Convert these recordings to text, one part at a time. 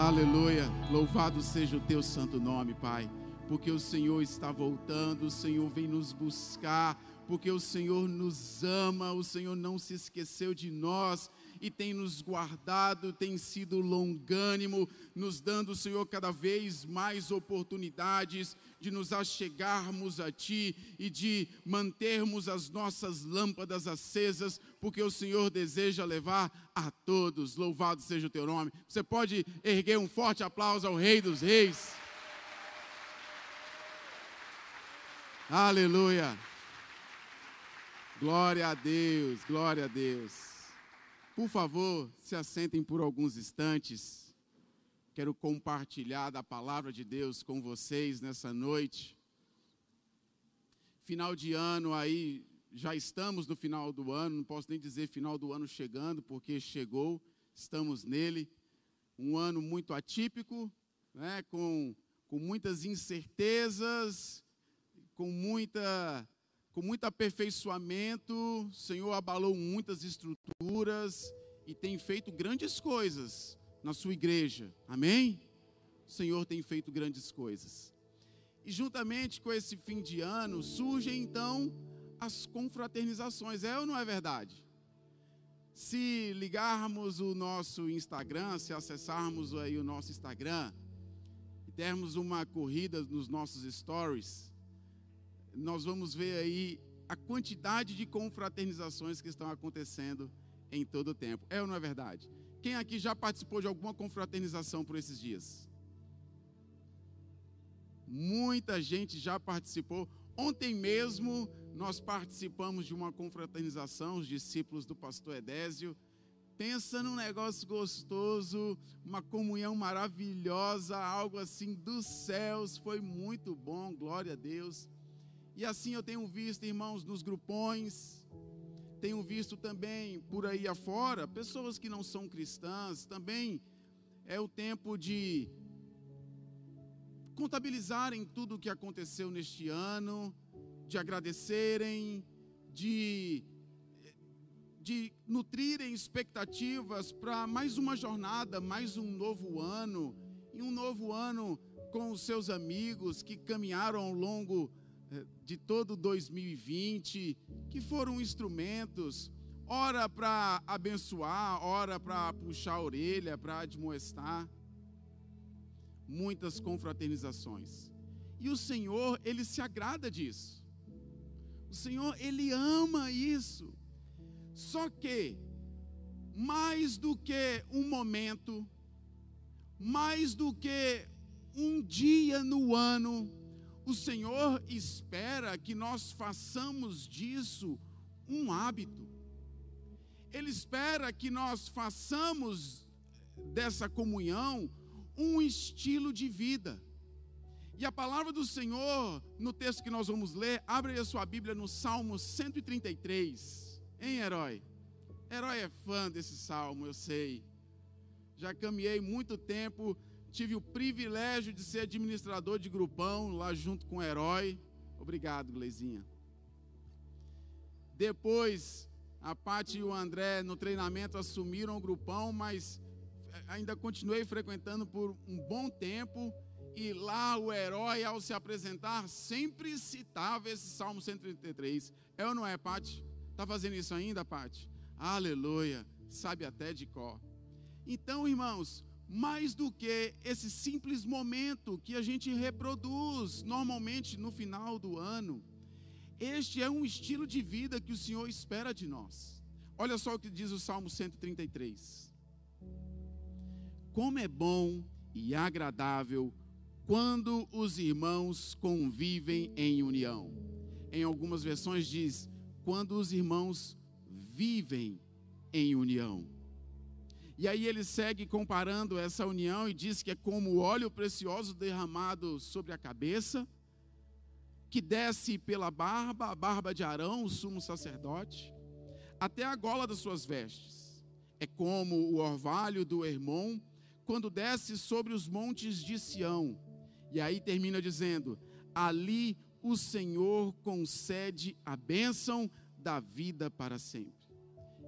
Aleluia. Louvado seja o teu santo nome, Pai. Porque o Senhor está voltando, o Senhor vem nos buscar, porque o Senhor nos ama, o Senhor não se esqueceu de nós e tem nos guardado, tem sido longânimo, nos dando, Senhor, cada vez mais oportunidades de nos achegarmos a Ti e de mantermos as nossas lâmpadas acesas, porque o Senhor deseja levar a todos. Louvado seja o Teu nome. Você pode erguer um forte aplauso ao Rei dos Reis. Aleluia. Glória a Deus, glória a Deus. Por favor, se assentem por alguns instantes. Quero compartilhar da palavra de Deus com vocês nessa noite. Final de ano aí, já estamos no final do ano, não posso nem dizer final do ano chegando, porque chegou, estamos nele. Um ano muito atípico, né, com, com muitas incertezas, com muita com muito aperfeiçoamento, o Senhor abalou muitas estruturas e tem feito grandes coisas na sua igreja. Amém? O Senhor tem feito grandes coisas. E juntamente com esse fim de ano, surgem então as confraternizações. É ou não é verdade? Se ligarmos o nosso Instagram, se acessarmos aí o nosso Instagram e dermos uma corrida nos nossos stories, nós vamos ver aí a quantidade de confraternizações que estão acontecendo em todo o tempo. É ou não é verdade? Quem aqui já participou de alguma confraternização por esses dias? Muita gente já participou. Ontem mesmo nós participamos de uma confraternização, os discípulos do pastor Edésio. Pensa num negócio gostoso, uma comunhão maravilhosa, algo assim dos céus. Foi muito bom, glória a Deus. E assim eu tenho visto, irmãos, nos grupões, tenho visto também por aí afora, pessoas que não são cristãs, também é o tempo de contabilizarem tudo o que aconteceu neste ano, de agradecerem, de, de nutrirem expectativas para mais uma jornada, mais um novo ano, e um novo ano com os seus amigos que caminharam ao longo de todo 2020, que foram instrumentos, ora para abençoar, ora para puxar a orelha, para admoestar. Muitas confraternizações. E o Senhor, ele se agrada disso. O Senhor, ele ama isso. Só que, mais do que um momento, mais do que um dia no ano, o Senhor espera que nós façamos disso um hábito. Ele espera que nós façamos dessa comunhão um estilo de vida. E a palavra do Senhor, no texto que nós vamos ler, abre a sua Bíblia no Salmo 133. Hein, herói? Herói é fã desse salmo, eu sei. Já caminhei muito tempo Tive o privilégio de ser administrador de grupão lá junto com o herói. Obrigado, Gleizinha. Depois, a Paty e o André no treinamento assumiram o grupão, mas ainda continuei frequentando por um bom tempo. E lá o herói, ao se apresentar, sempre citava esse Salmo 133. É ou não é, Paty? Está fazendo isso ainda, Paty? Aleluia. Sabe até de cor. Então, irmãos, mais do que esse simples momento que a gente reproduz normalmente no final do ano. Este é um estilo de vida que o Senhor espera de nós. Olha só o que diz o Salmo 133. Como é bom e agradável quando os irmãos convivem em união. Em algumas versões diz: quando os irmãos vivem em união. E aí ele segue comparando essa união e diz que é como o óleo precioso derramado sobre a cabeça, que desce pela barba, a barba de Arão, o sumo sacerdote, até a gola das suas vestes. É como o orvalho do Hermon, quando desce sobre os montes de Sião. E aí termina dizendo: ali o Senhor concede a bênção da vida para sempre.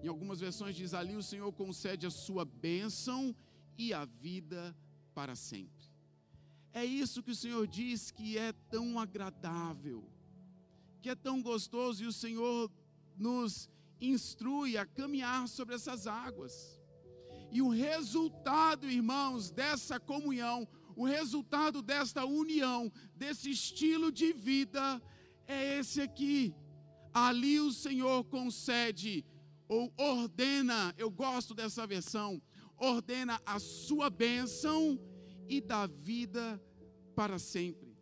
Em algumas versões diz ali: o Senhor concede a sua bênção e a vida para sempre. É isso que o Senhor diz que é tão agradável, que é tão gostoso, e o Senhor nos instrui a caminhar sobre essas águas. E o resultado, irmãos, dessa comunhão, o resultado desta união, desse estilo de vida, é esse aqui. Ali o Senhor concede ou ordena, eu gosto dessa versão, ordena a sua bênção e dá vida para sempre.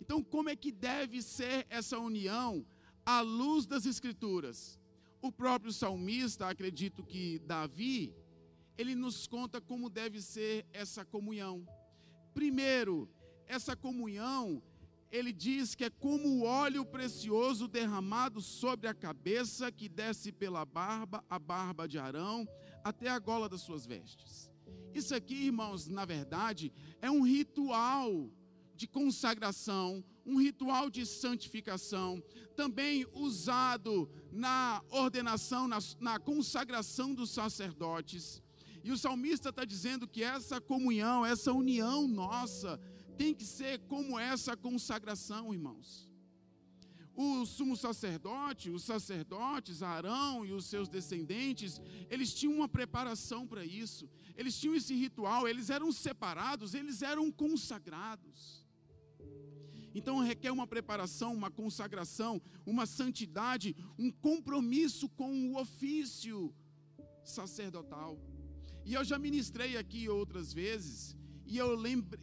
Então, como é que deve ser essa união à luz das Escrituras? O próprio salmista, acredito que Davi, ele nos conta como deve ser essa comunhão. Primeiro, essa comunhão, ele diz que é como o óleo precioso derramado sobre a cabeça que desce pela barba, a barba de Arão, até a gola das suas vestes. Isso aqui, irmãos, na verdade, é um ritual de consagração, um ritual de santificação, também usado na ordenação, na, na consagração dos sacerdotes. E o salmista está dizendo que essa comunhão, essa união nossa, tem que ser como essa consagração, irmãos. O sumo sacerdote, os sacerdotes, Arão e os seus descendentes, eles tinham uma preparação para isso, eles tinham esse ritual, eles eram separados, eles eram consagrados. Então requer uma preparação, uma consagração, uma santidade, um compromisso com o ofício sacerdotal. E eu já ministrei aqui outras vezes, e eu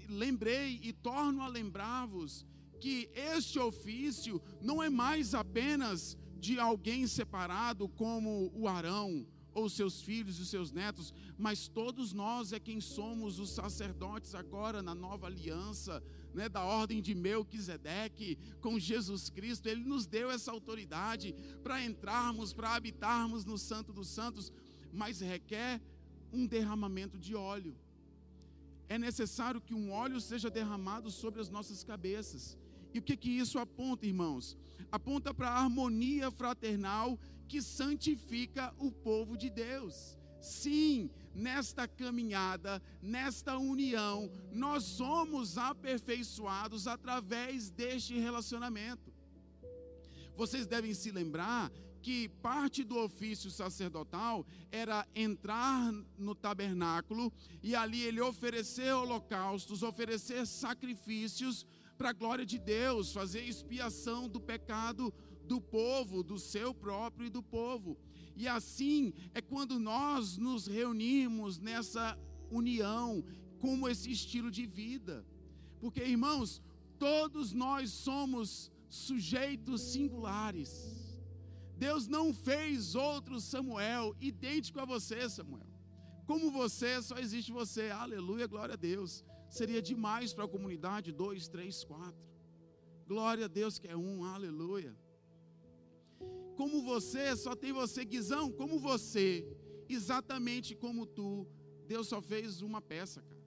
lembrei e torno a lembrar-vos que este ofício não é mais apenas de alguém separado como o Arão, ou seus filhos e seus netos, mas todos nós é quem somos os sacerdotes agora na nova aliança, né, da ordem de Melquisedeque com Jesus Cristo, ele nos deu essa autoridade para entrarmos, para habitarmos no Santo dos Santos, mas requer um derramamento de óleo. É necessário que um óleo seja derramado sobre as nossas cabeças. E o que que isso aponta, irmãos? Aponta para a harmonia fraternal que santifica o povo de Deus. Sim, nesta caminhada, nesta união, nós somos aperfeiçoados através deste relacionamento. Vocês devem se lembrar que parte do ofício sacerdotal era entrar no tabernáculo e ali ele oferecer holocaustos, oferecer sacrifícios para a glória de Deus, fazer expiação do pecado do povo, do seu próprio e do povo. E assim é quando nós nos reunimos nessa união, como esse estilo de vida. Porque, irmãos, todos nós somos sujeitos singulares. Deus não fez outro Samuel idêntico a você, Samuel. Como você, só existe você. Aleluia, glória a Deus. Seria demais para a comunidade, dois, três, quatro. Glória a Deus que é um, aleluia como você, só tem você, Guizão, como você, exatamente como tu, Deus só fez uma peça, cara.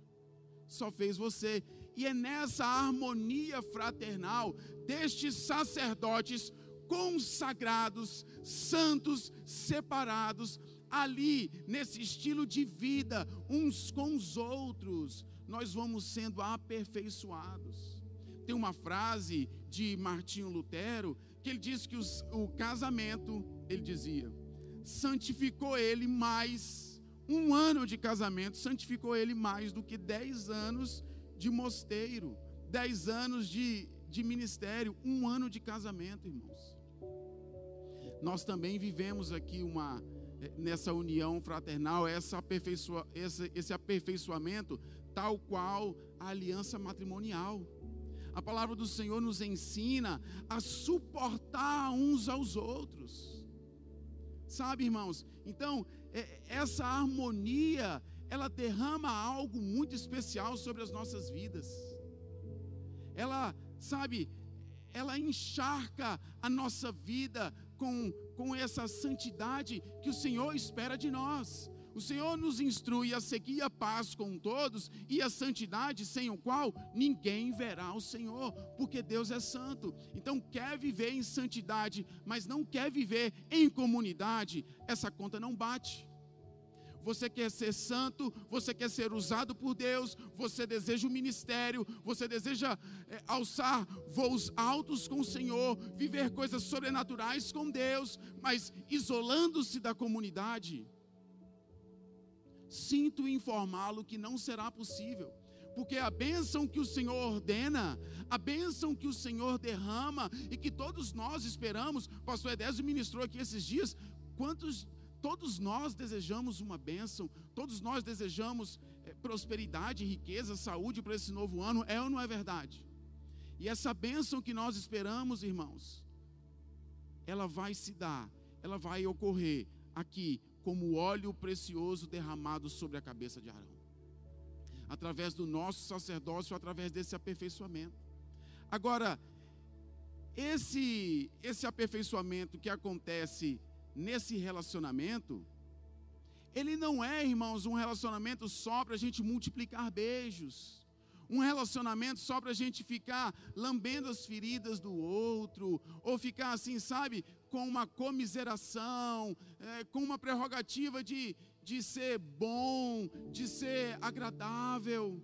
Só fez você. E é nessa harmonia fraternal destes sacerdotes consagrados, santos, separados, ali, nesse estilo de vida, uns com os outros, nós vamos sendo aperfeiçoados. Tem uma frase de Martinho Lutero que ele diz que os, o casamento, ele dizia, santificou ele mais, um ano de casamento santificou ele mais do que dez anos de mosteiro, dez anos de, de ministério, um ano de casamento, irmãos. Nós também vivemos aqui uma eh, nessa união fraternal, essa aperfeiçoa, esse, esse aperfeiçoamento, tal qual a aliança matrimonial. A palavra do Senhor nos ensina a suportar uns aos outros. Sabe, irmãos? Então, é, essa harmonia, ela derrama algo muito especial sobre as nossas vidas. Ela, sabe, ela encharca a nossa vida com, com essa santidade que o Senhor espera de nós. O Senhor nos instrui a seguir a paz com todos e a santidade, sem o qual ninguém verá o Senhor, porque Deus é santo. Então, quer viver em santidade, mas não quer viver em comunidade, essa conta não bate. Você quer ser santo, você quer ser usado por Deus, você deseja o um ministério, você deseja é, alçar voos altos com o Senhor, viver coisas sobrenaturais com Deus, mas isolando-se da comunidade. Sinto informá-lo que não será possível porque a bênção que o Senhor ordena, a bênção que o Senhor derrama e que todos nós esperamos, pastor Edésio ministrou aqui esses dias, quantos, todos nós desejamos uma bênção, todos nós desejamos é, prosperidade, riqueza, saúde para esse novo ano, é ou não é verdade? E essa bênção que nós esperamos, irmãos, ela vai se dar, ela vai ocorrer aqui, como óleo precioso derramado sobre a cabeça de Arão através do nosso sacerdócio, através desse aperfeiçoamento. Agora, esse, esse aperfeiçoamento que acontece nesse relacionamento, ele não é, irmãos, um relacionamento só para a gente multiplicar beijos um relacionamento só para a gente ficar lambendo as feridas do outro, ou ficar assim, sabe, com uma comiseração, é, com uma prerrogativa de, de ser bom, de ser agradável.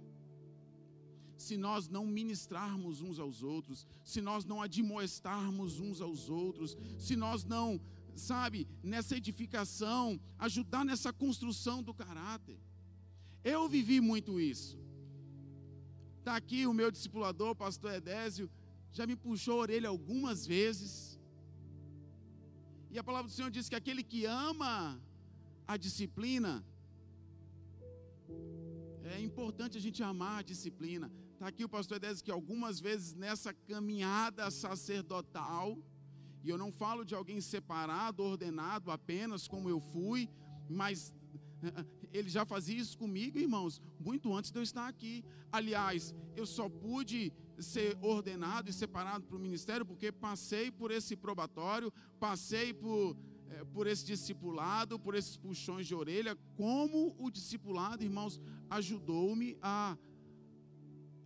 Se nós não ministrarmos uns aos outros, se nós não admoestarmos uns aos outros, se nós não, sabe, nessa edificação, ajudar nessa construção do caráter. Eu vivi muito isso. Está aqui o meu discipulador, pastor Edésio, já me puxou a orelha algumas vezes. E a palavra do Senhor diz que aquele que ama a disciplina. É importante a gente amar a disciplina. Está aqui o pastor Edésio que algumas vezes nessa caminhada sacerdotal, e eu não falo de alguém separado, ordenado apenas como eu fui, mas ele já fazia isso comigo, irmãos, muito antes de eu estar aqui. Aliás, eu só pude ser ordenado e separado para o ministério porque passei por esse probatório, passei por é, por esse discipulado, por esses puxões de orelha, como o discipulado, irmãos, ajudou-me a,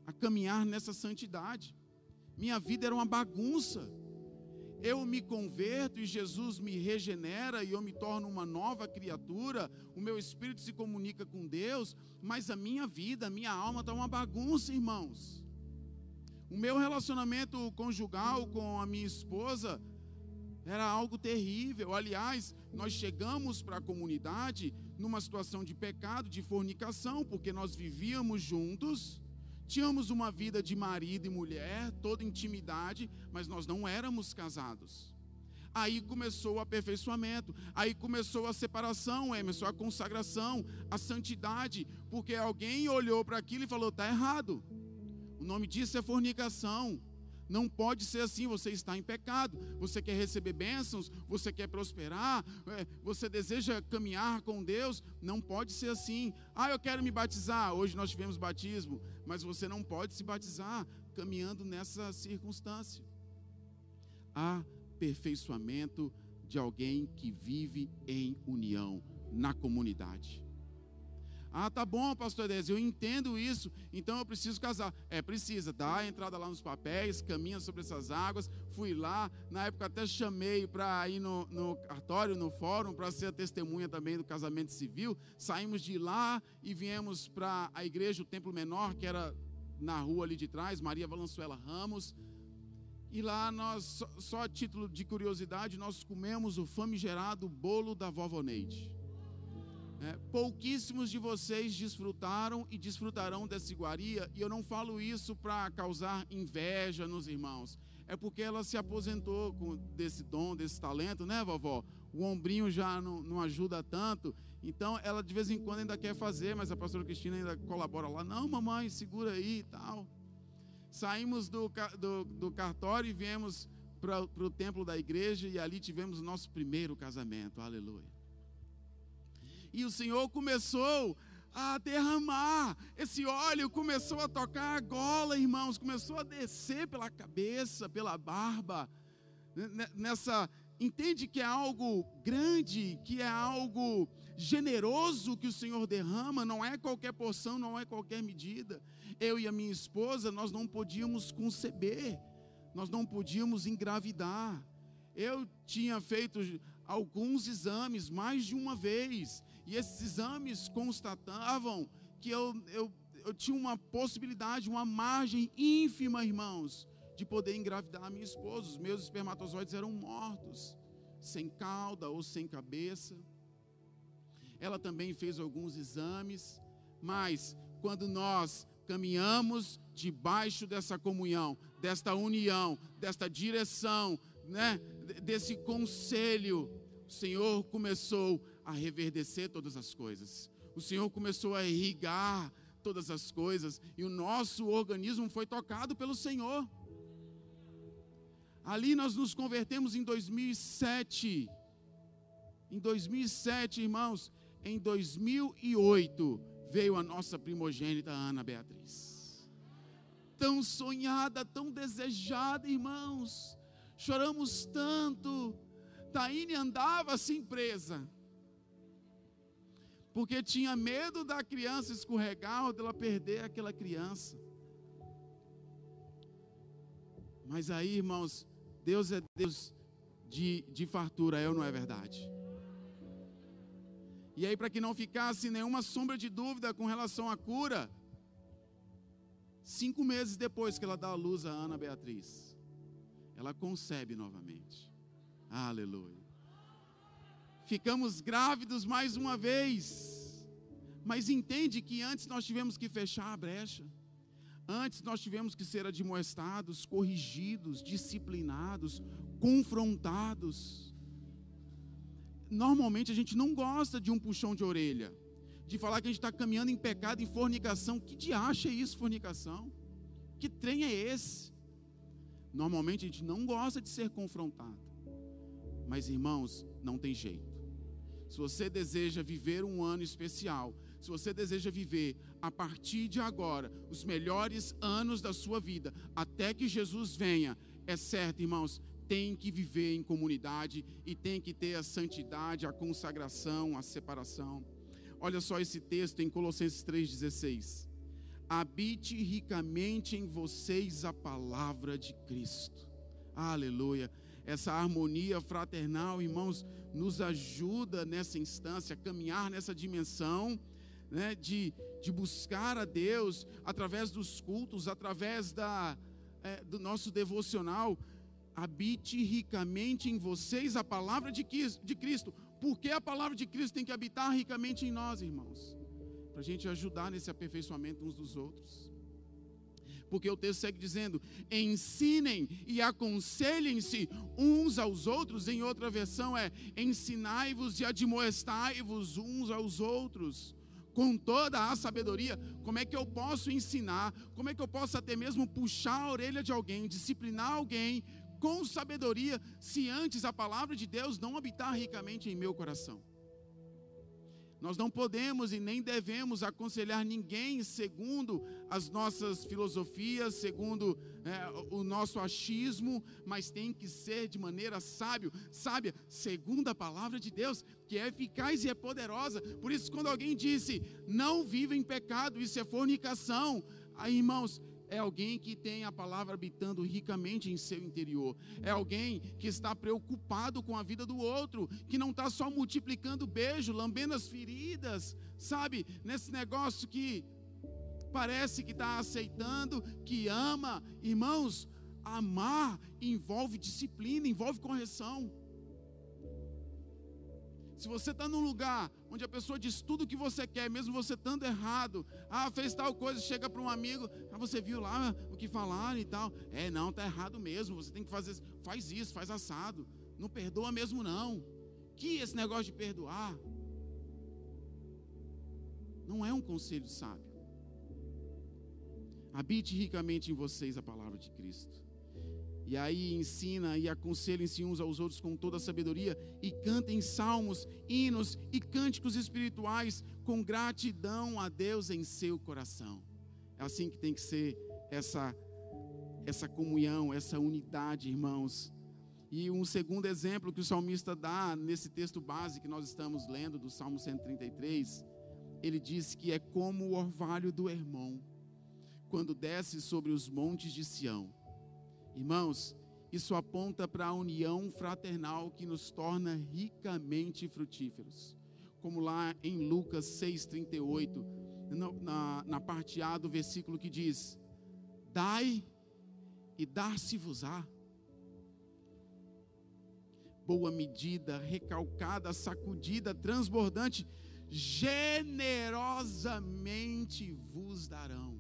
a caminhar nessa santidade. Minha vida era uma bagunça. Eu me converto e Jesus me regenera e eu me torno uma nova criatura, o meu espírito se comunica com Deus, mas a minha vida, a minha alma está uma bagunça, irmãos. O meu relacionamento conjugal com a minha esposa era algo terrível. Aliás, nós chegamos para a comunidade numa situação de pecado, de fornicação, porque nós vivíamos juntos, tínhamos uma vida de marido e mulher, toda intimidade, mas nós não éramos casados. Aí começou o aperfeiçoamento, aí começou a separação, Emerson, a consagração, a santidade, porque alguém olhou para aquilo e falou: está errado. O nome disso é fornicação. Não pode ser assim, você está em pecado, você quer receber bênçãos, você quer prosperar, é, você deseja caminhar com Deus, não pode ser assim. Ah, eu quero me batizar, hoje nós tivemos batismo, mas você não pode se batizar caminhando nessa circunstância. Aperfeiçoamento de alguém que vive em união na comunidade. Ah, tá bom, pastor Edésio, eu entendo isso, então eu preciso casar. É, precisa, dá a entrada lá nos papéis, caminha sobre essas águas. Fui lá, na época até chamei para ir no, no cartório, no fórum, para ser testemunha também do casamento civil. Saímos de lá e viemos para a igreja, o Templo Menor, que era na rua ali de trás, Maria Valenzuela Ramos. E lá nós, só, só título de curiosidade, nós comemos o famigerado bolo da vovó Neide. É, pouquíssimos de vocês desfrutaram e desfrutarão dessa iguaria, e eu não falo isso para causar inveja nos irmãos, é porque ela se aposentou com desse dom, desse talento, né, vovó? O ombrinho já não, não ajuda tanto, então ela de vez em quando ainda quer fazer, mas a pastora Cristina ainda colabora lá. Não, mamãe, segura aí e tal. Saímos do, do, do cartório e viemos para o templo da igreja, e ali tivemos o nosso primeiro casamento, aleluia e o Senhor começou a derramar esse óleo, começou a tocar a gola, irmãos, começou a descer pela cabeça, pela barba, nessa. Entende que é algo grande, que é algo generoso que o Senhor derrama, não é qualquer porção, não é qualquer medida. Eu e a minha esposa, nós não podíamos conceber, nós não podíamos engravidar. Eu tinha feito alguns exames mais de uma vez, E esses exames constatavam que eu, eu, eu tinha uma possibilidade, uma margem ínfima, irmãos, de poder engravidar minha esposa. Os meus espermatozoides eram mortos, sem cauda ou sem cabeça. Ela também fez alguns exames, mas quando nós caminhamos debaixo dessa comunhão, desta união, desta direção, né, desse conselho, o Senhor começou a reverdecer todas as coisas. O Senhor começou a irrigar todas as coisas e o nosso organismo foi tocado pelo Senhor. Ali nós nos convertemos em 2007. Em 2007, irmãos, em 2008 veio a nossa primogênita Ana Beatriz. Tão sonhada, tão desejada, irmãos. Choramos tanto. Taine andava assim presa. Porque tinha medo da criança escorregar ou dela perder aquela criança. Mas aí, irmãos, Deus é Deus de, de fartura, é ou não é verdade? E aí, para que não ficasse nenhuma sombra de dúvida com relação à cura, cinco meses depois que ela dá a luz a Ana Beatriz, ela concebe novamente. Aleluia. Ficamos grávidos mais uma vez, mas entende que antes nós tivemos que fechar a brecha. Antes nós tivemos que ser admoestados, corrigidos, disciplinados, confrontados normalmente a gente não gosta de um puxão de orelha, de falar que a gente está caminhando em pecado, em fornicação. Que diacho é isso, fornicação? Que trem é esse? Normalmente a gente não gosta de ser confrontado. Mas irmãos, não tem jeito. Se você deseja viver um ano especial, se você deseja viver a partir de agora os melhores anos da sua vida, até que Jesus venha, é certo, irmãos, tem que viver em comunidade e tem que ter a santidade, a consagração, a separação. Olha só esse texto em Colossenses 3,16. Habite ricamente em vocês a palavra de Cristo. Aleluia. Essa harmonia fraternal, irmãos, nos ajuda nessa instância, a caminhar nessa dimensão né, de, de buscar a Deus através dos cultos, através da, é, do nosso devocional habite ricamente em vocês a palavra de Cristo. Por que a palavra de Cristo tem que habitar ricamente em nós, irmãos? Para a gente ajudar nesse aperfeiçoamento uns dos outros. Porque o texto segue dizendo: ensinem e aconselhem-se uns aos outros. Em outra versão é: ensinai-vos e admoestai-vos uns aos outros com toda a sabedoria, como é que eu posso ensinar, como é que eu posso até mesmo puxar a orelha de alguém, disciplinar alguém com sabedoria, se antes a palavra de Deus não habitar ricamente em meu coração. Nós não podemos e nem devemos aconselhar ninguém segundo as nossas filosofias, segundo é, o nosso achismo, mas tem que ser de maneira sábio, sábia, segundo a palavra de Deus, que é eficaz e é poderosa. Por isso, quando alguém disse, não viva em pecado, isso é fornicação, aí, irmãos, é alguém que tem a palavra habitando ricamente em seu interior. É alguém que está preocupado com a vida do outro, que não está só multiplicando beijo, lambendo as feridas, sabe? Nesse negócio que parece que está aceitando, que ama. Irmãos, amar envolve disciplina, envolve correção. Se você está num lugar onde a pessoa diz tudo o que você quer, mesmo você estando errado, ah, fez tal coisa, chega para um amigo, ah, você viu lá o que falaram e tal. É, não, está errado mesmo, você tem que fazer, faz isso, faz assado. Não perdoa mesmo não. Que esse negócio de perdoar não é um conselho sábio. Habite ricamente em vocês a palavra de Cristo. E aí ensina e aconselhem-se uns aos outros com toda a sabedoria e cantem salmos, hinos e cânticos espirituais com gratidão a Deus em seu coração. É assim que tem que ser essa essa comunhão, essa unidade, irmãos. E um segundo exemplo que o salmista dá nesse texto base que nós estamos lendo do Salmo 133, ele diz que é como o orvalho do irmão quando desce sobre os montes de Sião Irmãos, isso aponta para a união fraternal que nos torna ricamente frutíferos. como lá em Lucas 6,38, na, na parte A do versículo que diz: Dai e dar-se-vos-á. Boa medida, recalcada, sacudida, transbordante, generosamente vos darão.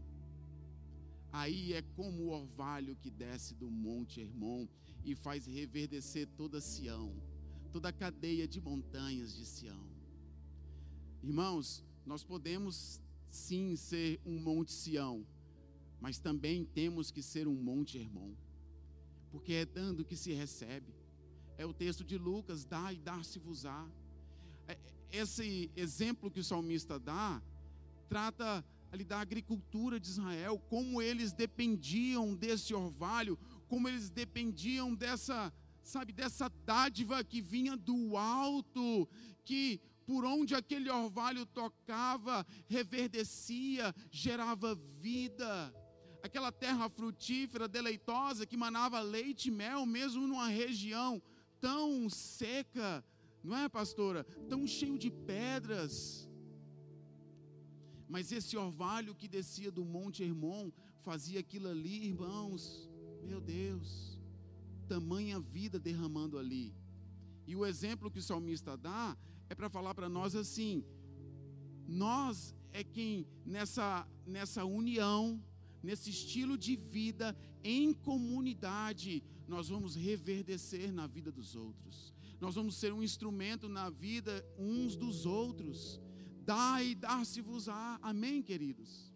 Aí é como o orvalho que desce do monte Hermon e faz reverdecer toda Sião, toda a cadeia de montanhas de Sião. Irmãos, nós podemos sim ser um monte Sião, mas também temos que ser um monte Hermon, porque é dando que se recebe. É o texto de Lucas: dá e dar-se-vos-á. É, esse exemplo que o salmista dá, trata ali da agricultura de Israel, como eles dependiam desse orvalho, como eles dependiam dessa, sabe, dessa dádiva que vinha do alto, que por onde aquele orvalho tocava, reverdecia, gerava vida. Aquela terra frutífera, deleitosa, que manava leite e mel, mesmo numa região tão seca, não é, pastora? Tão cheio de pedras. Mas esse orvalho que descia do Monte Hermon fazia aquilo ali, irmãos. Meu Deus, tamanha vida derramando ali. E o exemplo que o salmista dá é para falar para nós assim: nós é quem nessa nessa união, nesse estilo de vida em comunidade, nós vamos reverdecer na vida dos outros. Nós vamos ser um instrumento na vida uns dos outros. Dá e dar-se-vos-á. Amém, queridos?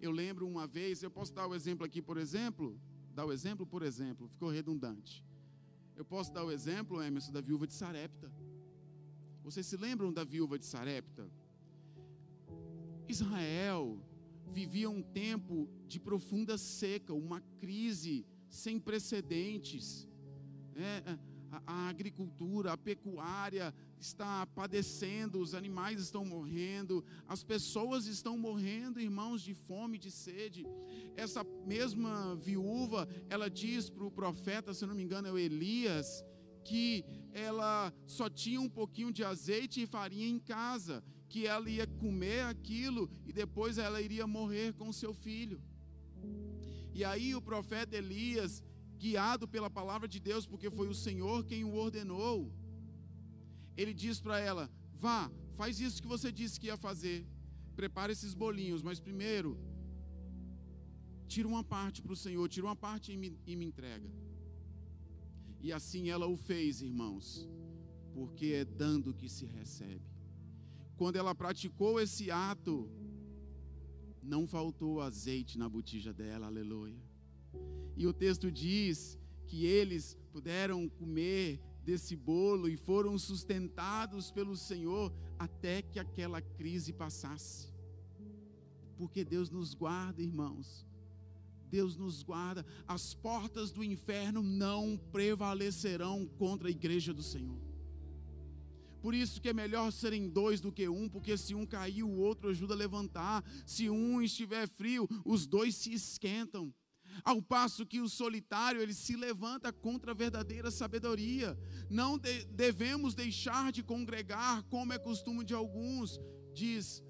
Eu lembro uma vez, eu posso dar o exemplo aqui, por exemplo? Dar o exemplo, por exemplo, ficou redundante. Eu posso dar o exemplo, Emerson, da viúva de Sarepta. Vocês se lembram da viúva de Sarepta? Israel vivia um tempo de profunda seca, uma crise sem precedentes. É, a, a agricultura, a pecuária está padecendo, os animais estão morrendo, as pessoas estão morrendo, irmãos, de fome, de sede. Essa mesma viúva, ela diz para o profeta, se não me engano, é o Elias, que ela só tinha um pouquinho de azeite e farinha em casa, que ela ia comer aquilo e depois ela iria morrer com seu filho. E aí o profeta Elias, guiado pela palavra de Deus, porque foi o Senhor quem o ordenou, ele diz para ela: vá, faz isso que você disse que ia fazer, prepare esses bolinhos, mas primeiro, tira uma parte para o Senhor, tira uma parte e me, e me entrega. E assim ela o fez, irmãos, porque é dando que se recebe. Quando ela praticou esse ato, não faltou azeite na botija dela, aleluia. E o texto diz que eles puderam comer desse bolo e foram sustentados pelo Senhor até que aquela crise passasse. Porque Deus nos guarda, irmãos. Deus nos guarda, as portas do inferno não prevalecerão contra a igreja do Senhor. Por isso que é melhor serem dois do que um, porque se um cair, o outro ajuda a levantar. Se um estiver frio, os dois se esquentam. Ao passo que o solitário, ele se levanta contra a verdadeira sabedoria. Não de, devemos deixar de congregar, como é costume de alguns, diz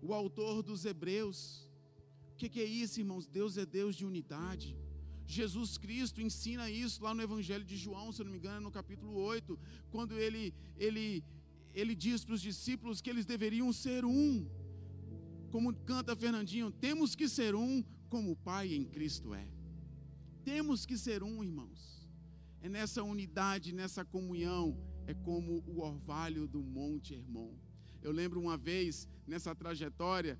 o autor dos Hebreus. O que, que é isso, irmãos? Deus é Deus de unidade. Jesus Cristo ensina isso lá no Evangelho de João, se não me engano, no capítulo 8, quando ele, ele, ele diz para os discípulos que eles deveriam ser um. Como canta Fernandinho, temos que ser um como o Pai em Cristo é. Temos que ser um, irmãos. É nessa unidade, nessa comunhão, é como o orvalho do Monte Hermon. Eu lembro uma vez, nessa trajetória,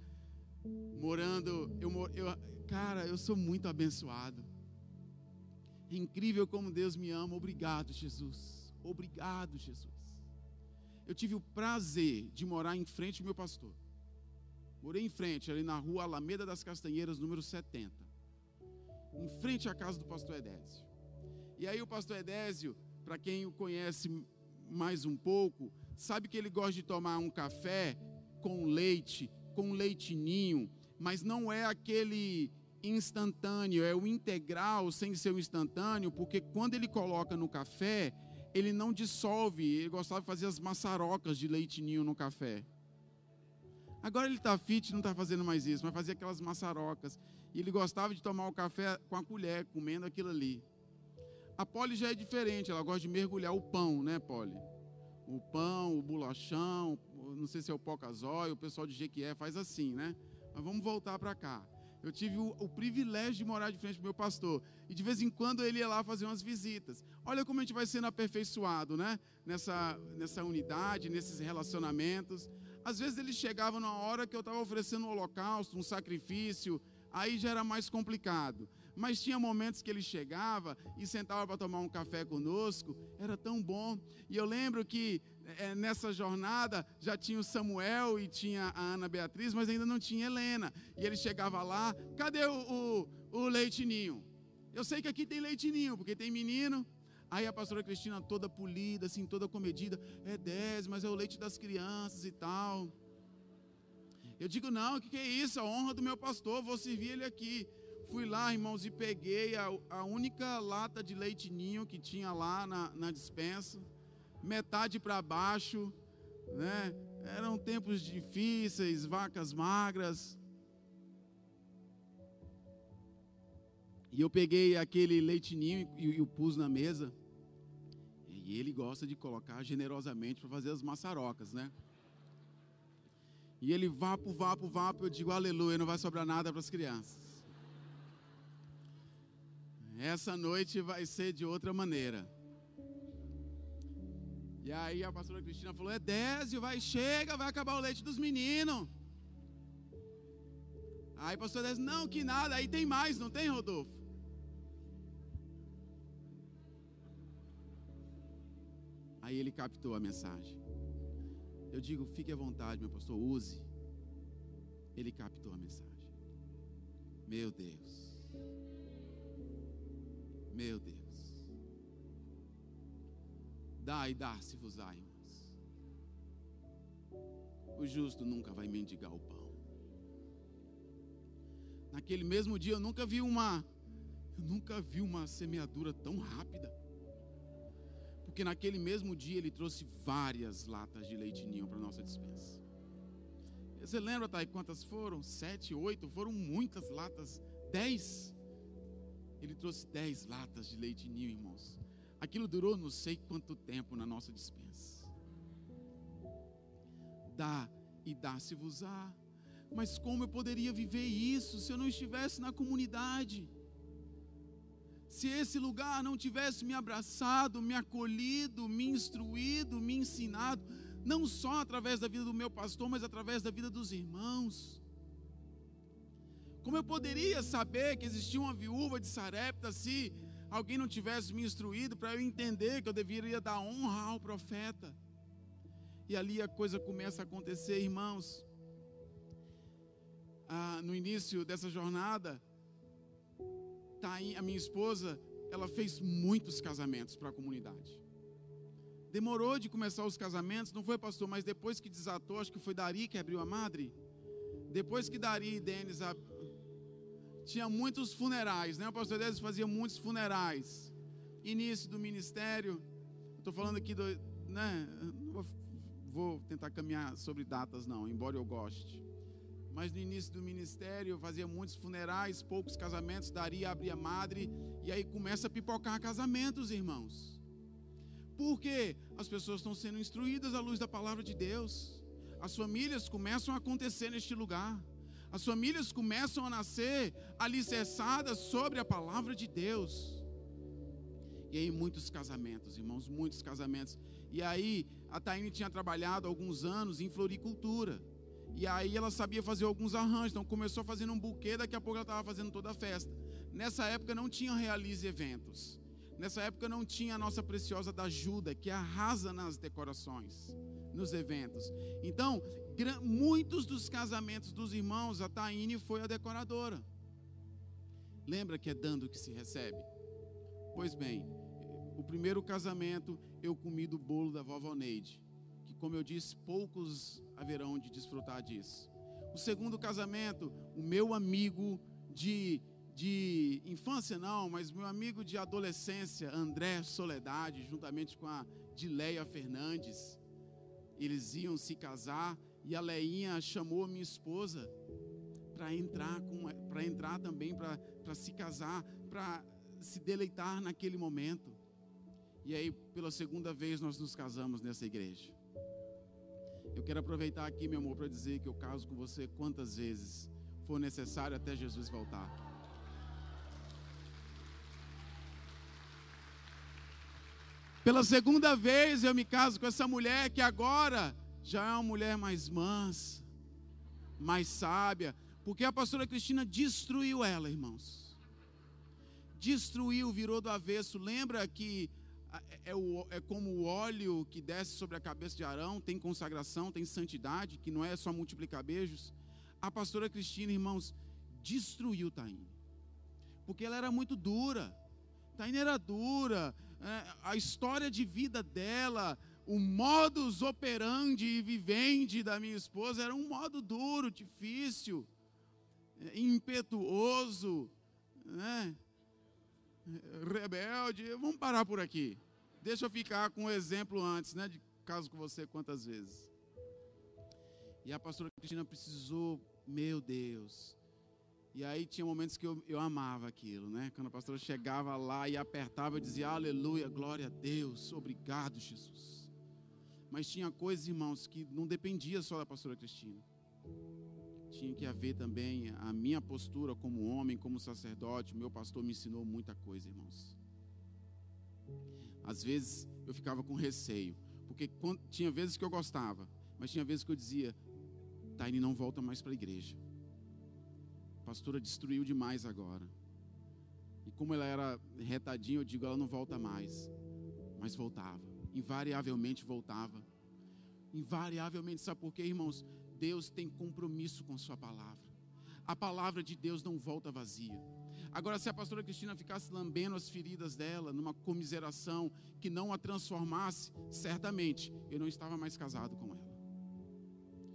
morando, eu, eu, cara, eu sou muito abençoado. É incrível como Deus me ama. Obrigado, Jesus. Obrigado, Jesus. Eu tive o prazer de morar em frente ao meu pastor. Morei em frente, ali na rua Alameda das Castanheiras, número 70. Em frente à casa do pastor Edésio. E aí o pastor Edésio, para quem o conhece mais um pouco, sabe que ele gosta de tomar um café com leite com leitinho, mas não é aquele instantâneo, é o integral sem ser o instantâneo, porque quando ele coloca no café, ele não dissolve, ele gostava de fazer as maçarocas de leite ninho no café. Agora ele está fit, não está fazendo mais isso, mas fazia aquelas maçarocas. E ele gostava de tomar o café com a colher, comendo aquilo ali. A Polly já é diferente, ela gosta de mergulhar o pão, né, Polly? O pão, o bolachão, não sei se é o pocazói, o pessoal de Jequié faz assim, né? Mas vamos voltar para cá. Eu tive o, o, privilégio de morar de frente para meu pastor. E de vez em quando ele ia lá fazer umas visitas. Olha como a gente vai sendo aperfeiçoado, né? Nessa, nessa unidade, nesses relacionamentos. Às vezes ele chegava na hora que eu estava oferecendo um holocausto, um sacrifício, aí já era mais complicado. Mas tinha momentos que ele chegava e sentava para tomar um café conosco, era tão bom. E eu lembro que é, nessa jornada já tinha o Samuel e tinha a Ana Beatriz, mas ainda não tinha Helena. E ele chegava lá, cadê o, o, o leitinho? Eu sei que aqui tem leitinho, porque tem menino, Aí a pastora Cristina toda polida, assim, toda comedida, é 10, mas é o leite das crianças e tal. Eu digo, não, o que, que é isso? A honra do meu pastor, vou servir ele aqui. Fui lá, irmãos, e peguei a, a única lata de leite ninho que tinha lá na, na dispensa, metade para baixo, né? Eram tempos difíceis, vacas magras. E eu peguei aquele leitinho e, e o pus na mesa. E ele gosta de colocar generosamente para fazer as maçarocas, né? E ele vapo, vapo, vapo. Eu digo aleluia, não vai sobrar nada para as crianças. Essa noite vai ser de outra maneira. E aí a pastora Cristina falou: é Désio, vai, chega, vai acabar o leite dos meninos. Aí o pastor Désio, não, que nada, aí tem mais, não tem, Rodolfo? Aí ele captou a mensagem. Eu digo, fique à vontade, meu pastor, use. Ele captou a mensagem. Meu Deus. Meu Deus. Dá e dar-se-vos-á, irmãos. O justo nunca vai mendigar o pão. Naquele mesmo dia eu nunca vi uma eu nunca vi uma semeadura tão rápida. Porque naquele mesmo dia ele trouxe várias latas de leite ninho para nossa dispensa. Você lembra, Thay, quantas foram? Sete, oito? Foram muitas latas. Dez. Ele trouxe dez latas de leite ninho, irmãos. Aquilo durou não sei quanto tempo na nossa dispensa. Dá e dá-se-vos-á. Mas como eu poderia viver isso se eu não estivesse na comunidade? Se esse lugar não tivesse me abraçado, me acolhido, me instruído, me ensinado, não só através da vida do meu pastor, mas através da vida dos irmãos. Como eu poderia saber que existia uma viúva de Sarepta se alguém não tivesse me instruído para eu entender que eu deveria dar honra ao profeta? E ali a coisa começa a acontecer, irmãos. Ah, no início dessa jornada, a minha esposa, ela fez muitos casamentos para a comunidade. Demorou de começar os casamentos, não foi, pastor, mas depois que desatou, acho que foi Dari que abriu a madre. Depois que Dari e Denis ab... tinha muitos funerais, né? O pastor Denis fazia muitos funerais. Início do ministério, estou falando aqui do, né? Não vou tentar caminhar sobre datas não, embora eu goste mas no início do ministério eu fazia muitos funerais, poucos casamentos, daria, abria madre, e aí começa a pipocar casamentos, irmãos. Porque as pessoas estão sendo instruídas à luz da palavra de Deus. As famílias começam a acontecer neste lugar. As famílias começam a nascer alicerçadas sobre a palavra de Deus. E aí muitos casamentos, irmãos, muitos casamentos. E aí a Taine tinha trabalhado alguns anos em floricultura. E aí ela sabia fazer alguns arranjos. Então começou fazendo um buquê, daqui a pouco ela estava fazendo toda a festa. Nessa época não tinha realize eventos. Nessa época não tinha a nossa preciosa da ajuda, que arrasa nas decorações, nos eventos. Então, muitos dos casamentos dos irmãos, a Taine foi a decoradora. Lembra que é dando que se recebe? Pois bem, o primeiro casamento eu comi do bolo da vovó Neide como eu disse, poucos haverão de desfrutar disso. O segundo casamento, o meu amigo de de infância não, mas meu amigo de adolescência, André Soledade, juntamente com a Dileia Fernandes, eles iam se casar e a Leinha chamou minha esposa para entrar para entrar também para se casar, para se deleitar naquele momento. E aí, pela segunda vez, nós nos casamos nessa igreja. Eu quero aproveitar aqui, meu amor, para dizer que eu caso com você quantas vezes for necessário até Jesus voltar. Pela segunda vez eu me caso com essa mulher que agora já é uma mulher mais mansa, mais sábia, porque a pastora Cristina destruiu ela, irmãos. Destruiu, virou do avesso. Lembra que é, é, o, é como o óleo que desce sobre a cabeça de Arão, tem consagração, tem santidade, que não é só multiplicar beijos. A pastora Cristina, irmãos, destruiu Taine, porque ela era muito dura. Taine era dura, é, a história de vida dela, o modus operandi e vivendi da minha esposa era um modo duro, difícil, é, impetuoso, né? Rebelde. Vamos parar por aqui. Deixa eu ficar com o um exemplo antes, né? De caso com você quantas vezes. E a pastora Cristina precisou, meu Deus. E aí tinha momentos que eu, eu amava aquilo, né? Quando a pastora chegava lá e apertava, eu dizia, aleluia, glória a Deus, obrigado, Jesus. Mas tinha coisas, irmãos, que não dependia só da pastora Cristina. Tinha que haver também a minha postura como homem, como sacerdote. Meu pastor me ensinou muita coisa, irmãos. Às vezes eu ficava com receio, porque quando, tinha vezes que eu gostava, mas tinha vezes que eu dizia: Taine não volta mais para a igreja. A pastora destruiu demais agora. E como ela era retadinha, eu digo: ela não volta mais. Mas voltava, invariavelmente voltava. Invariavelmente, sabe por quê, irmãos? Deus tem compromisso com Sua palavra. A palavra de Deus não volta vazia. Agora, se a pastora Cristina ficasse lambendo as feridas dela, numa comiseração que não a transformasse, certamente eu não estava mais casado com ela.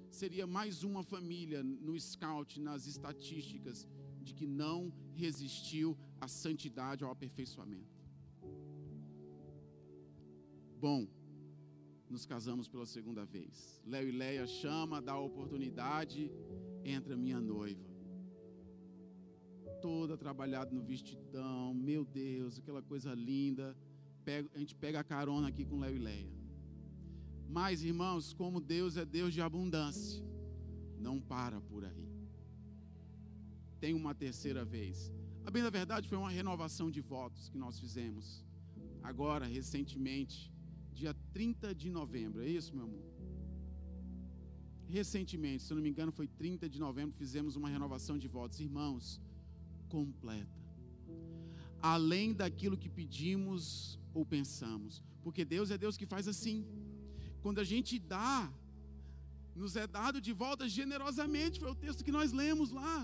Seria mais uma família no scout, nas estatísticas, de que não resistiu à santidade, ao aperfeiçoamento. Bom, nos casamos pela segunda vez. Léo e Leia chama, dá a oportunidade, entra minha noiva toda trabalhada no vestidão, meu Deus, aquela coisa linda. A gente pega a carona aqui com Léo e Leia. Mas, irmãos, como Deus é Deus de abundância, não para por aí. Tem uma terceira vez. A bem da verdade foi uma renovação de votos que nós fizemos. Agora, recentemente, dia 30 de novembro, é isso, meu amor? Recentemente, se não me engano, foi 30 de novembro, fizemos uma renovação de votos. Irmãos, completa. Além daquilo que pedimos ou pensamos. Porque Deus é Deus que faz assim. Quando a gente dá, nos é dado de volta generosamente. Foi o texto que nós lemos lá.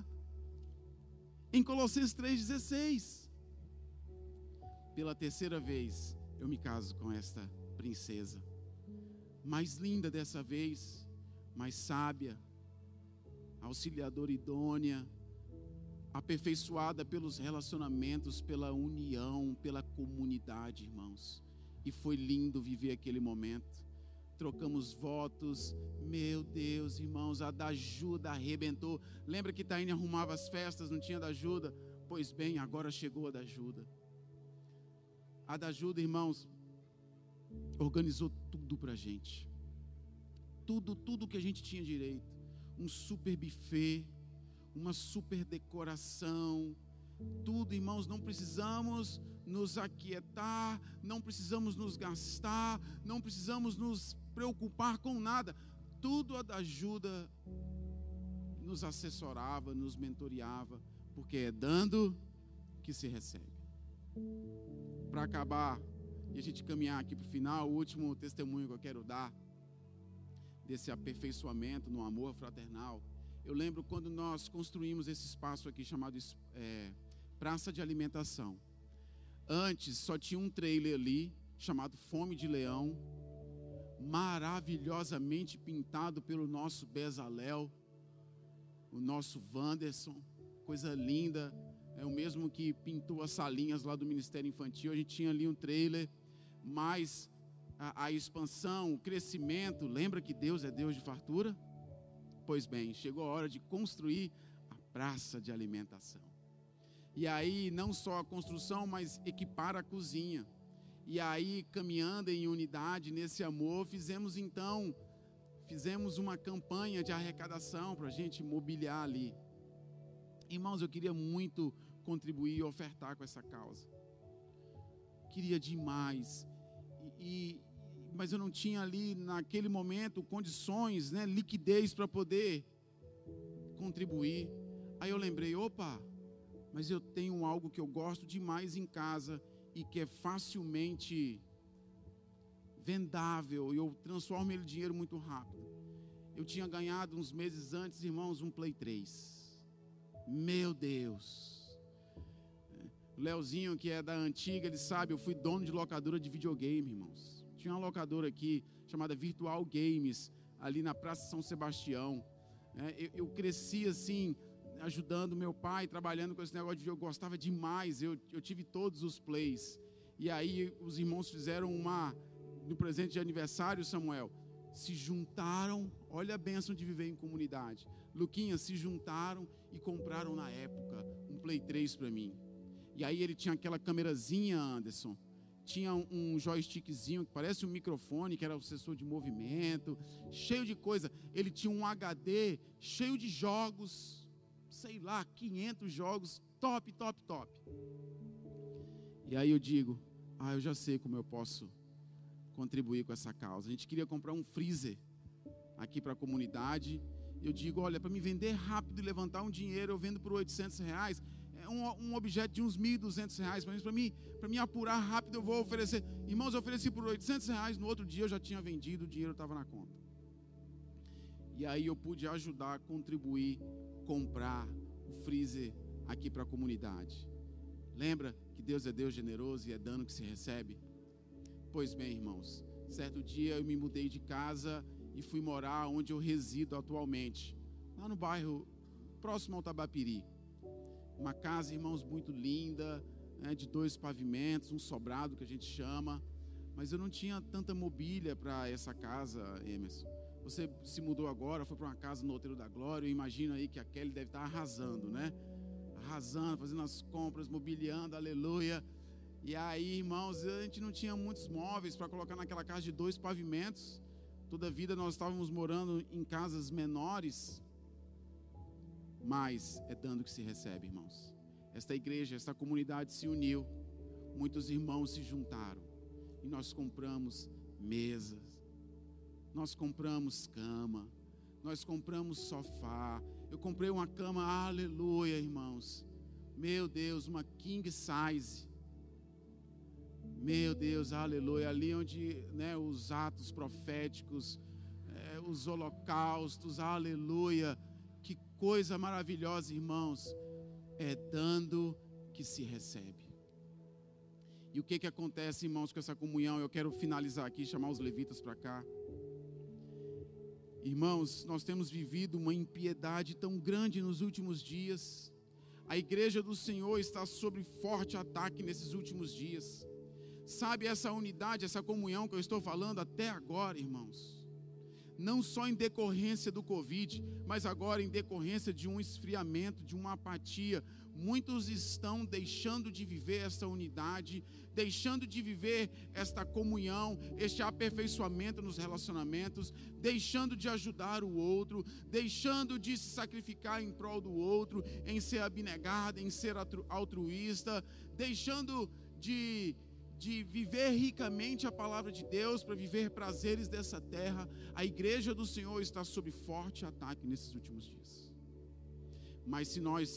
Em Colossenses 3,16. Pela terceira vez, eu me caso com esta princesa. Mais linda dessa vez, mais sábia, auxiliadora idônea, aperfeiçoada pelos relacionamentos, pela união, pela comunidade, irmãos. E foi lindo viver aquele momento. Trocamos votos, meu Deus, irmãos, a da ajuda arrebentou. Lembra que Taine arrumava as festas, não tinha da ajuda? Pois bem, agora chegou a da ajuda. A da ajuda, irmãos, organizou tudo para a gente. Tudo, tudo que a gente tinha direito. Um super buffet, uma super decoração, tudo, irmãos, não precisamos nos aquietar, não precisamos nos gastar, não precisamos nos preocupar com nada. Tudo a da ajuda nos assessorava, nos mentoreava, porque é dando que se recebe. Para acabar e a gente caminhar aqui para o final, o último testemunho que eu quero dar desse aperfeiçoamento no amor fraternal eu lembro quando nós construímos esse espaço aqui chamado é, Praça de Alimentação. Antes só tinha um trailer ali chamado Fome de Leão, maravilhosamente pintado pelo nosso Bezalel, o nosso Wanderson, coisa linda, é o mesmo que pintou as salinhas lá do Ministério Infantil. A gente tinha ali um trailer, mas a, a expansão, o crescimento, lembra que Deus é Deus de fartura? Pois bem, chegou a hora de construir a praça de alimentação. E aí, não só a construção, mas equipar a cozinha. E aí, caminhando em unidade nesse amor, fizemos então, fizemos uma campanha de arrecadação para a gente mobiliar ali. Irmãos, eu queria muito contribuir e ofertar com essa causa. Queria demais. E, mas eu não tinha ali, naquele momento, condições, né, liquidez para poder contribuir. Aí eu lembrei: opa, mas eu tenho algo que eu gosto demais em casa e que é facilmente vendável e eu transformo ele em dinheiro muito rápido. Eu tinha ganhado uns meses antes, irmãos, um Play 3. Meu Deus. Leozinho, que é da antiga, ele sabe, eu fui dono de locadora de videogame, irmãos. Tinha uma locadora aqui chamada Virtual Games, ali na Praça São Sebastião. É, eu, eu, cresci assim, ajudando meu pai, trabalhando com esse negócio de eu gostava demais. Eu, eu tive todos os plays. E aí os irmãos fizeram uma, no presente de aniversário, Samuel, se juntaram, olha a bênção de viver em comunidade. Luquinha se juntaram e compraram na época um Play 3 para mim. E aí ele tinha aquela câmerazinha, Anderson. Tinha um joystickzinho que parece um microfone, que era o sensor de movimento, cheio de coisa. Ele tinha um HD cheio de jogos, sei lá, 500 jogos, top, top, top. E aí eu digo, ah, eu já sei como eu posso contribuir com essa causa. A gente queria comprar um freezer aqui para a comunidade eu digo, olha, para me vender rápido e levantar um dinheiro, eu vendo por 800 reais, um, um objeto de uns 1.200 reais, mas para mim, para me apurar rápido, eu vou oferecer. Irmãos, eu ofereci por 800 reais, no outro dia eu já tinha vendido, o dinheiro estava na conta. E aí eu pude ajudar, contribuir, comprar o freezer aqui para a comunidade. Lembra que Deus é Deus generoso e é dano que se recebe? Pois bem, irmãos, certo dia eu me mudei de casa e fui morar onde eu resido atualmente, lá no bairro próximo ao Tabapiri. Uma casa, irmãos, muito linda, né, de dois pavimentos, um sobrado que a gente chama, mas eu não tinha tanta mobília para essa casa, Emerson. Você se mudou agora, foi para uma casa no Outeiro da Glória, eu imagino aí que a Kelly deve estar arrasando, né? Arrasando, fazendo as compras, mobiliando, aleluia. E aí, irmãos, a gente não tinha muitos móveis para colocar naquela casa de dois pavimentos. Toda a vida nós estávamos morando em casas menores, mas é dando que se recebe, irmãos. Esta igreja, esta comunidade se uniu, muitos irmãos se juntaram e nós compramos mesas, nós compramos cama, nós compramos sofá. Eu comprei uma cama, aleluia, irmãos. Meu Deus, uma king size. Meu Deus, aleluia. Ali onde né, os atos proféticos, é, os holocaustos, aleluia. Coisa maravilhosa, irmãos. É dando que se recebe. E o que, que acontece, irmãos, com essa comunhão? Eu quero finalizar aqui, chamar os levitas para cá. Irmãos, nós temos vivido uma impiedade tão grande nos últimos dias. A igreja do Senhor está sob forte ataque nesses últimos dias. Sabe essa unidade, essa comunhão que eu estou falando até agora, irmãos? Não só em decorrência do Covid, mas agora em decorrência de um esfriamento, de uma apatia. Muitos estão deixando de viver essa unidade, deixando de viver esta comunhão, este aperfeiçoamento nos relacionamentos, deixando de ajudar o outro, deixando de se sacrificar em prol do outro, em ser abnegado, em ser altruísta, deixando de de viver ricamente a palavra de Deus, para viver prazeres dessa terra, a igreja do Senhor está sob forte ataque nesses últimos dias. Mas se nós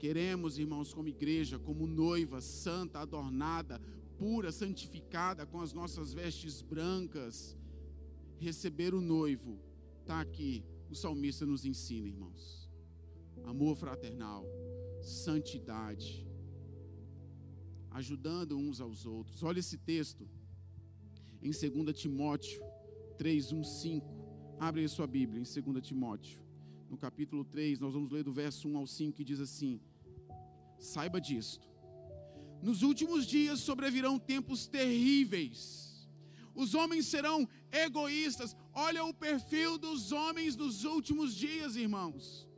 queremos, irmãos, como igreja, como noiva santa, adornada, pura, santificada, com as nossas vestes brancas, receber o noivo, está aqui, o salmista nos ensina, irmãos. Amor fraternal, santidade, ajudando uns aos outros. Olha esse texto em 2 Timóteo 3, 1, 5. Abre a sua Bíblia em 2 Timóteo. No capítulo 3, nós vamos ler do verso 1 ao 5 que diz assim: saiba disto. Nos últimos dias sobrevirão tempos terríveis. Os homens serão egoístas. Olha o perfil dos homens nos últimos dias, irmãos.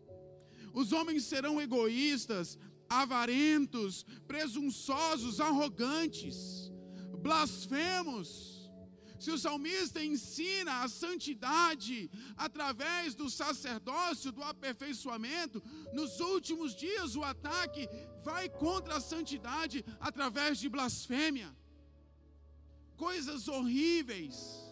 Os homens serão egoístas, avarentos, presunçosos, arrogantes, blasfemos se o salmista ensina a santidade através do sacerdócio, do aperfeiçoamento, nos últimos dias o ataque vai contra a santidade através de blasfêmia. Coisas horríveis.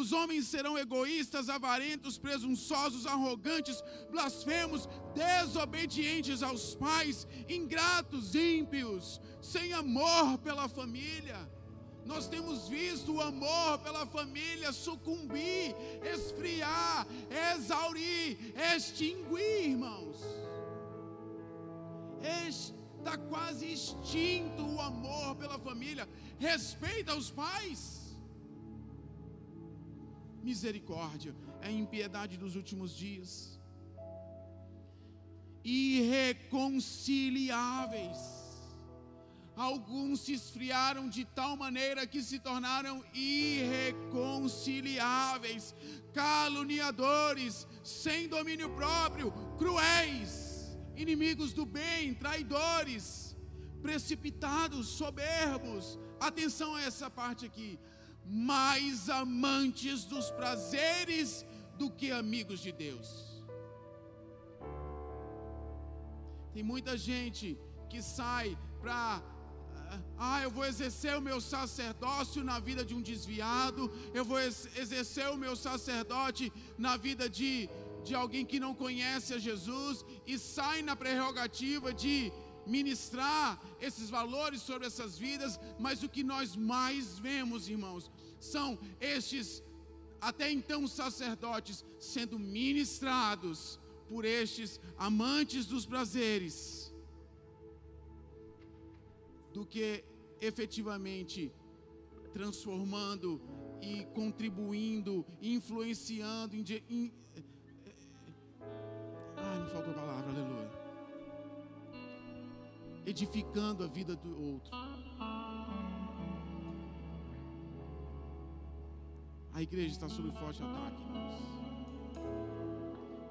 Os homens serão egoístas, avarentos, presunçosos, arrogantes, blasfemos, desobedientes aos pais, ingratos, ímpios, sem amor pela família nós temos visto o amor pela família sucumbir, esfriar, exaurir, extinguir, irmãos. Está quase extinto o amor pela família. Respeita os pais. Misericórdia é a impiedade dos últimos dias. Irreconciliáveis alguns se esfriaram de tal maneira que se tornaram irreconciliáveis, caluniadores, sem domínio próprio, cruéis, inimigos do bem, traidores, precipitados, soberbos. Atenção a essa parte aqui. Mais amantes dos prazeres do que amigos de Deus. Tem muita gente que sai para ah, eu vou exercer o meu sacerdócio na vida de um desviado, eu vou exercer o meu sacerdote na vida de, de alguém que não conhece a Jesus e sai na prerrogativa de ministrar esses valores sobre essas vidas, mas o que nós mais vemos, irmãos, são estes até então sacerdotes sendo ministrados por estes amantes dos prazeres do que efetivamente transformando e contribuindo, influenciando. In, in, ai, me faltou a palavra, aleluia. Edificando a vida do outro. A igreja está sob forte ataque, irmãos.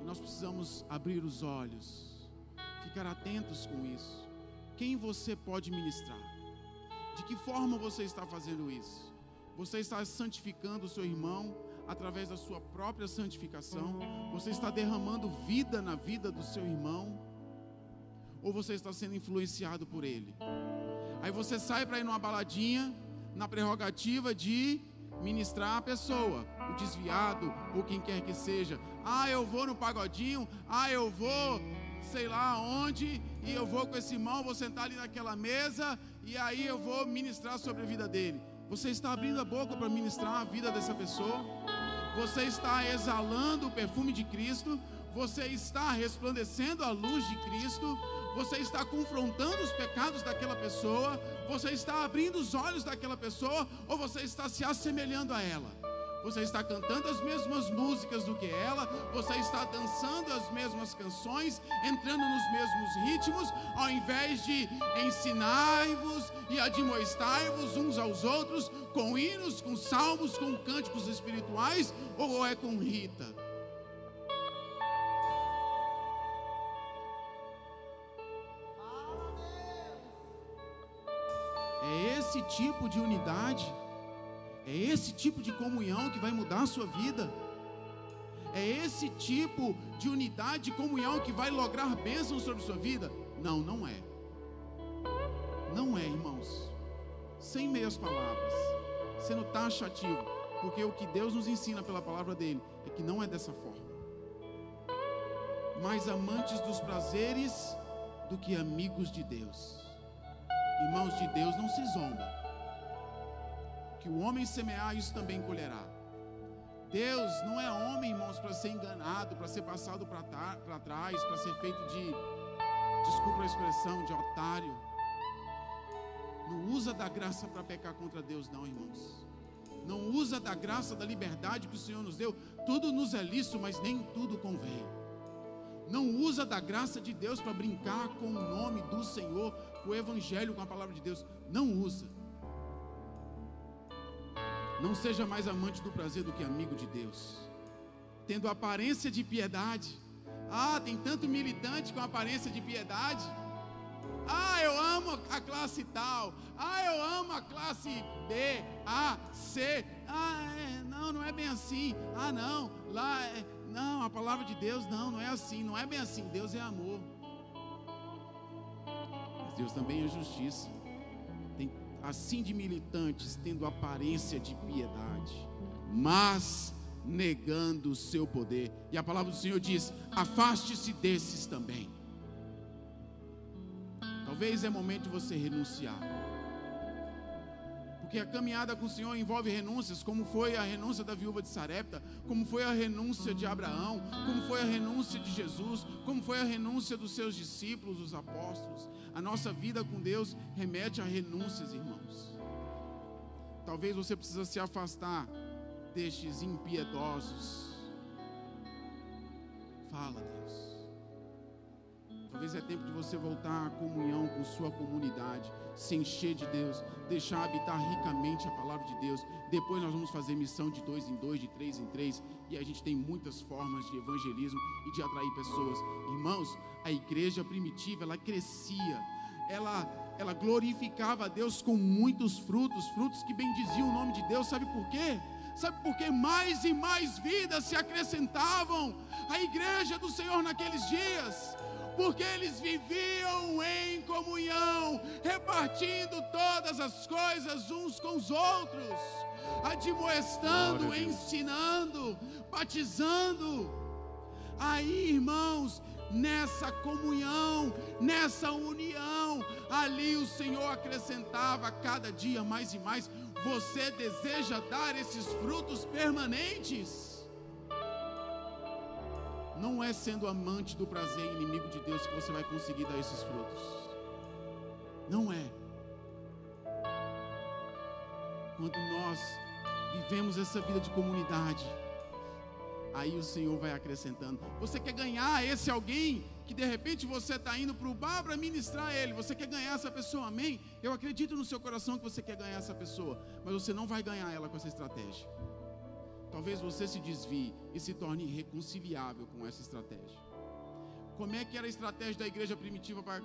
E nós precisamos abrir os olhos, ficar atentos com isso quem você pode ministrar. De que forma você está fazendo isso? Você está santificando o seu irmão através da sua própria santificação? Você está derramando vida na vida do seu irmão? Ou você está sendo influenciado por ele? Aí você sai para ir numa baladinha na prerrogativa de ministrar a pessoa, o desviado ou quem quer que seja. Ah, eu vou no pagodinho, ah, eu vou sei lá onde, e eu vou com esse irmão, vou sentar ali naquela mesa, e aí eu vou ministrar sobre a vida dele. Você está abrindo a boca para ministrar a vida dessa pessoa? Você está exalando o perfume de Cristo? Você está resplandecendo a luz de Cristo? Você está confrontando os pecados daquela pessoa? Você está abrindo os olhos daquela pessoa? Ou você está se assemelhando a ela? você está cantando as mesmas músicas do que ela, você está dançando as mesmas canções, entrando nos mesmos ritmos, ao invés de ensinar-vos e admoestar-vos uns aos outros com hinos, com salmos, com cânticos espirituais, ou é com Rita? É esse tipo de unidade é esse tipo de comunhão que vai mudar a sua vida. É esse tipo de unidade, de comunhão que vai lograr bênçãos sobre a sua vida? Não, não é. Não é, irmãos. Sem meias palavras, sendo taxativo, porque o que Deus nos ensina pela palavra dele é que não é dessa forma. Mais amantes dos prazeres do que amigos de Deus. Irmãos de Deus não se zomba que o homem semear, isso também colherá. Deus não é homem, irmãos, para ser enganado, para ser passado para trás, para ser feito de, desculpa a expressão, de otário. Não usa da graça para pecar contra Deus, não, irmãos. Não usa da graça, da liberdade que o Senhor nos deu. Tudo nos é lícito, mas nem tudo convém. Não usa da graça de Deus para brincar com o nome do Senhor, o Evangelho, com a palavra de Deus. Não usa. Não seja mais amante do prazer do que amigo de Deus. Tendo aparência de piedade. Ah, tem tanto militante com aparência de piedade. Ah, eu amo a classe tal. Ah, eu amo a classe B, A, C. Ah, é, não, não é bem assim. Ah, não, lá é. Não, a palavra de Deus não, não é assim. Não é bem assim. Deus é amor. Deus também é justiça. Tem assim de militantes tendo aparência de piedade, mas negando o seu poder. E a palavra do Senhor diz: afaste-se desses também. Talvez é momento de você renunciar. Porque a caminhada com o Senhor envolve renúncias, como foi a renúncia da viúva de Sarepta, como foi a renúncia de Abraão, como foi a renúncia de Jesus, como foi a renúncia dos seus discípulos, os apóstolos. A nossa vida com Deus remete a renúncias, irmãos. Talvez você precisa se afastar destes impiedosos. Fala, Deus. Talvez é tempo de você voltar à comunhão com sua comunidade, se encher de Deus, deixar habitar ricamente a palavra de Deus. Depois nós vamos fazer missão de dois em dois, de três em três, e a gente tem muitas formas de evangelismo e de atrair pessoas. Irmãos, a igreja primitiva, ela crescia, ela ela glorificava a Deus com muitos frutos, frutos que bendiziam o nome de Deus. Sabe por quê? Sabe por quê? Mais e mais vidas se acrescentavam à igreja do Senhor naqueles dias porque eles viviam em comunhão, repartindo todas as coisas uns com os outros, admoestando, ensinando, batizando. Aí, irmãos, nessa comunhão, nessa união, ali o Senhor acrescentava cada dia mais e mais. Você deseja dar esses frutos permanentes? Não é sendo amante do prazer e inimigo de Deus que você vai conseguir dar esses frutos. Não é. Quando nós vivemos essa vida de comunidade, aí o Senhor vai acrescentando. Você quer ganhar esse alguém que de repente você está indo para o bar para ministrar ele, você quer ganhar essa pessoa, amém? Eu acredito no seu coração que você quer ganhar essa pessoa, mas você não vai ganhar ela com essa estratégia talvez você se desvie e se torne irreconciliável com essa estratégia. Como é que era a estratégia da igreja primitiva para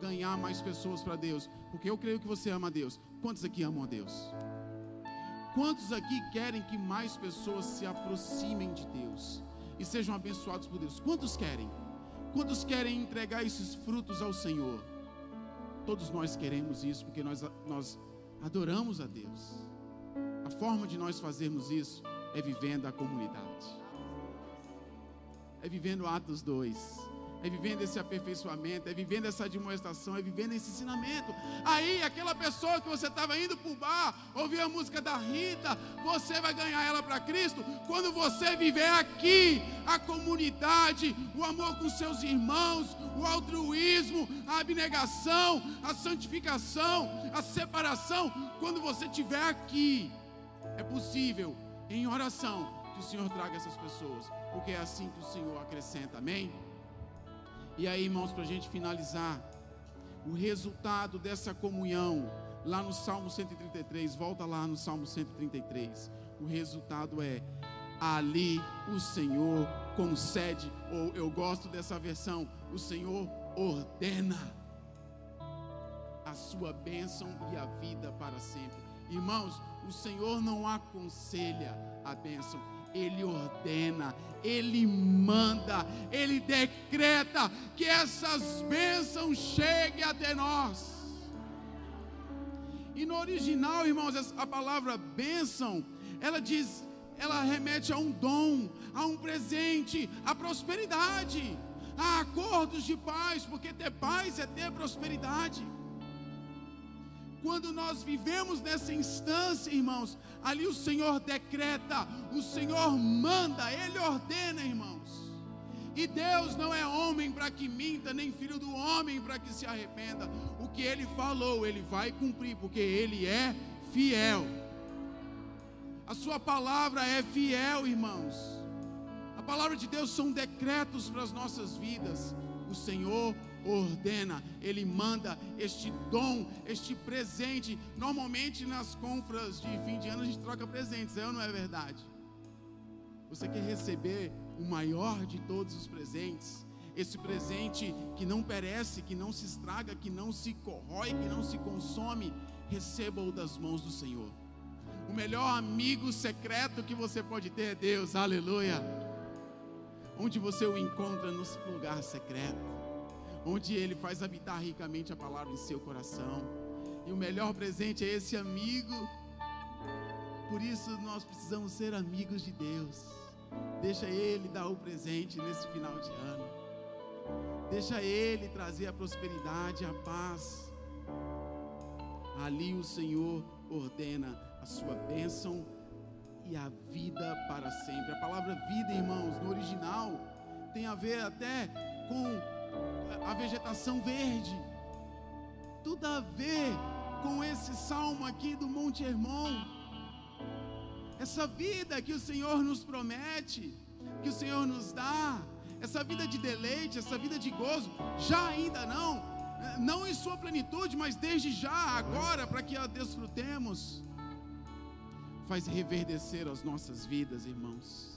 ganhar mais pessoas para Deus? Porque eu creio que você ama a Deus. Quantos aqui amam a Deus? Quantos aqui querem que mais pessoas se aproximem de Deus e sejam abençoados por Deus? Quantos querem? Quantos querem entregar esses frutos ao Senhor? Todos nós queremos isso porque nós, nós adoramos a Deus. A forma de nós fazermos isso é vivendo a comunidade. É vivendo Atos 2. É vivendo esse aperfeiçoamento, é vivendo essa demonstração, é vivendo esse ensinamento. Aí, aquela pessoa que você estava indo para o bar, ouvir a música da Rita, você vai ganhar ela para Cristo quando você viver aqui a comunidade, o amor com seus irmãos, o altruísmo, a abnegação, a santificação, a separação. Quando você estiver aqui, é possível em oração, que o Senhor traga essas pessoas, porque é assim que o Senhor acrescenta, amém? E aí, irmãos, para a gente finalizar, o resultado dessa comunhão, lá no Salmo 133, volta lá no Salmo 133, o resultado é: ali o Senhor concede, ou eu gosto dessa versão, o Senhor ordena a sua bênção e a vida para sempre. Irmãos, o Senhor não aconselha a bênção, Ele ordena, Ele manda, Ele decreta que essas bênçãos cheguem até nós. E no original, irmãos, a palavra bênção, ela diz, ela remete a um dom, a um presente, a prosperidade, a acordos de paz, porque ter paz é ter prosperidade. Quando nós vivemos nessa instância, irmãos, ali o Senhor decreta, o Senhor manda, Ele ordena, irmãos. E Deus não é homem para que minta, nem filho do homem para que se arrependa. O que Ele falou, Ele vai cumprir, porque Ele é fiel. A Sua palavra é fiel, irmãos. A palavra de Deus são decretos para as nossas vidas. O Senhor ordena, Ele manda este dom, este presente. Normalmente nas compras de fim de ano a gente troca presentes, é ou não é verdade? Você quer receber o maior de todos os presentes? Esse presente que não perece, que não se estraga, que não se corrói, que não se consome, receba-o das mãos do Senhor. O melhor amigo secreto que você pode ter é Deus, aleluia. Onde você o encontra no lugar secreto, onde ele faz habitar ricamente a palavra em seu coração. E o melhor presente é esse amigo. Por isso nós precisamos ser amigos de Deus. Deixa ele dar o presente nesse final de ano. Deixa ele trazer a prosperidade, a paz. Ali o Senhor ordena a sua bênção e a vida para sempre. A palavra vida, irmãos, no original, tem a ver até com a vegetação verde. Tudo a ver com esse salmo aqui do Monte Hermon. Essa vida que o Senhor nos promete, que o Senhor nos dá, essa vida de deleite, essa vida de gozo, já ainda não, não em sua plenitude, mas desde já, agora, para que a desfrutemos faz reverdecer as nossas vidas, irmãos.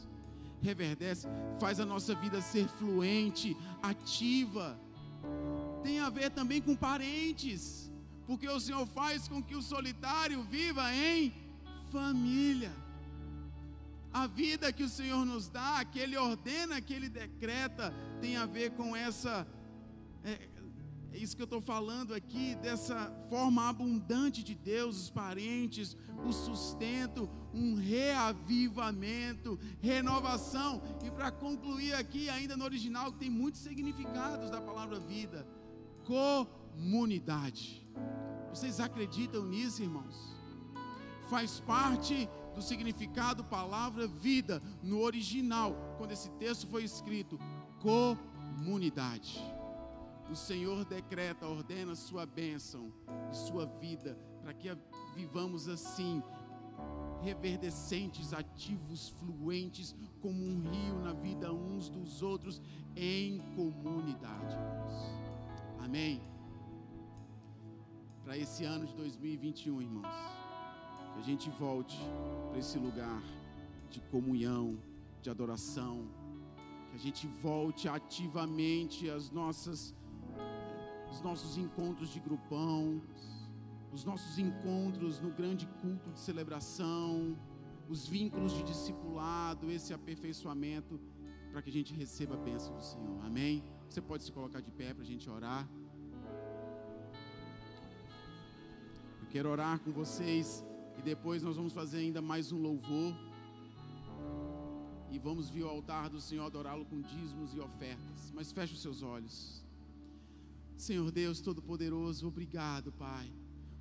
Reverdece, faz a nossa vida ser fluente, ativa. Tem a ver também com parentes, porque o Senhor faz com que o solitário viva em família. A vida que o Senhor nos dá, que Ele ordena, que Ele decreta, tem a ver com essa é, é isso que eu estou falando aqui, dessa forma abundante de Deus, os parentes, o sustento, um reavivamento, renovação. E para concluir aqui, ainda no original, tem muitos significados da palavra vida: comunidade. Vocês acreditam nisso, irmãos? Faz parte do significado palavra vida no original, quando esse texto foi escrito, comunidade o Senhor decreta, ordena sua bênção e sua vida, para que vivamos assim, reverdecentes, ativos, fluentes, como um rio na vida uns dos outros, em comunidade. Amém? Para esse ano de 2021, irmãos, que a gente volte para esse lugar de comunhão, de adoração, que a gente volte ativamente às nossas os nossos encontros de grupão, os nossos encontros no grande culto de celebração, os vínculos de discipulado, esse aperfeiçoamento, para que a gente receba a bênção do Senhor. Amém? Você pode se colocar de pé para a gente orar. Eu quero orar com vocês e depois nós vamos fazer ainda mais um louvor. E vamos vir ao altar do Senhor adorá-lo com dízimos e ofertas. Mas feche os seus olhos. Senhor Deus Todo-Poderoso, obrigado, Pai.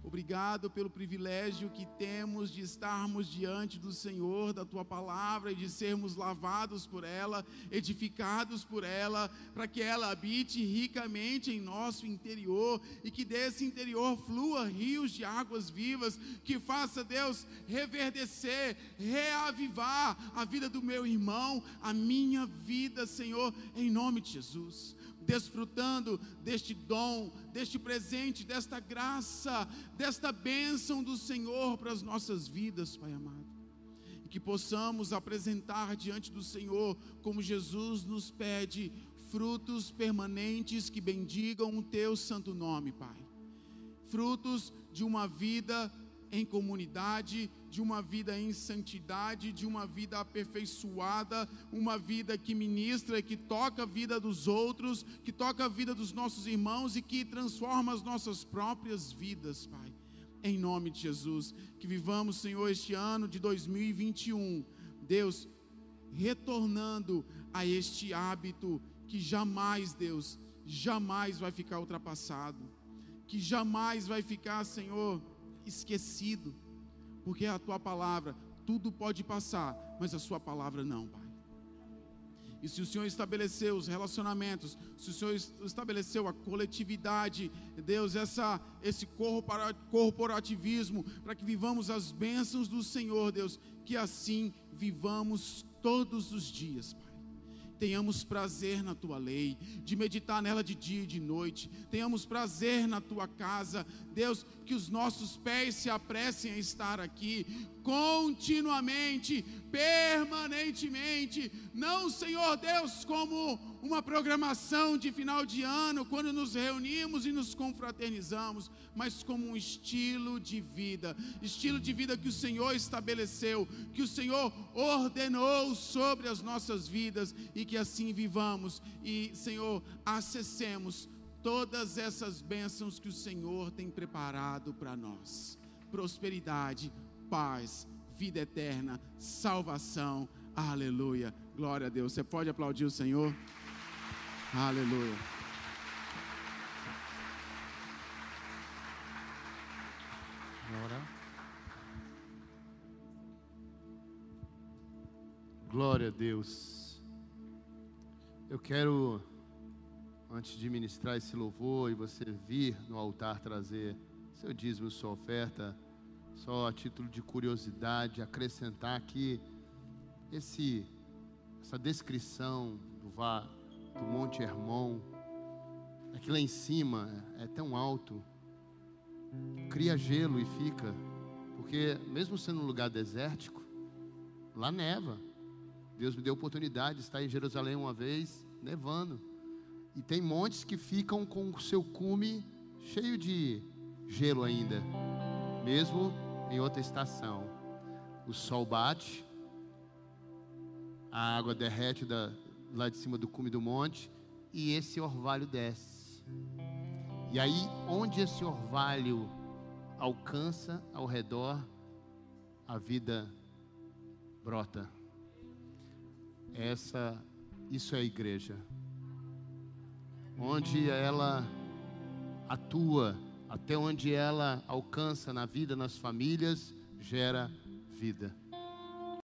Obrigado pelo privilégio que temos de estarmos diante do Senhor, da tua palavra e de sermos lavados por ela, edificados por ela, para que ela habite ricamente em nosso interior e que desse interior flua rios de águas vivas, que faça, Deus, reverdecer, reavivar a vida do meu irmão, a minha vida, Senhor, em nome de Jesus desfrutando deste dom, deste presente, desta graça, desta bênção do Senhor para as nossas vidas, Pai amado. E que possamos apresentar diante do Senhor, como Jesus nos pede, frutos permanentes que bendigam o teu santo nome, Pai. Frutos de uma vida em comunidade, de uma vida em santidade, de uma vida aperfeiçoada, uma vida que ministra, que toca a vida dos outros, que toca a vida dos nossos irmãos e que transforma as nossas próprias vidas, Pai. Em nome de Jesus, que vivamos, Senhor, este ano de 2021, Deus, retornando a este hábito que jamais, Deus, jamais vai ficar ultrapassado, que jamais vai ficar, Senhor, esquecido, porque a tua palavra, tudo pode passar, mas a sua palavra não, Pai. E se o Senhor estabeleceu os relacionamentos, se o Senhor estabeleceu a coletividade, Deus, essa, esse corporativismo, para que vivamos as bênçãos do Senhor, Deus, que assim vivamos todos os dias, Pai. Tenhamos prazer na tua lei, de meditar nela de dia e de noite, tenhamos prazer na tua casa, Deus, que os nossos pés se apressem a estar aqui continuamente, permanentemente, não, Senhor Deus, como uma programação de final de ano, quando nos reunimos e nos confraternizamos, mas como um estilo de vida, estilo de vida que o Senhor estabeleceu, que o Senhor ordenou sobre as nossas vidas e que assim vivamos e, Senhor, acessemos todas essas bênçãos que o Senhor tem preparado para nós. Prosperidade, paz, vida eterna, salvação. Aleluia. Glória a Deus. Você pode aplaudir o Senhor? Aleluia. Glória a Deus. Eu quero, antes de ministrar esse louvor e você vir no altar trazer seu dízimo, sua oferta, só a título de curiosidade, acrescentar aqui esse, essa descrição do, do Monte Hermon, aqui lá em cima é tão alto, cria gelo e fica, porque mesmo sendo um lugar desértico, lá neva. Deus me deu a oportunidade de estar em Jerusalém uma vez, nevando. E tem montes que ficam com o seu cume cheio de gelo ainda, mesmo em outra estação. O sol bate, a água derrete da, lá de cima do cume do monte e esse orvalho desce. E aí, onde esse orvalho alcança ao redor, a vida brota. Essa, isso é a igreja. Onde ela atua, até onde ela alcança na vida, nas famílias, gera vida.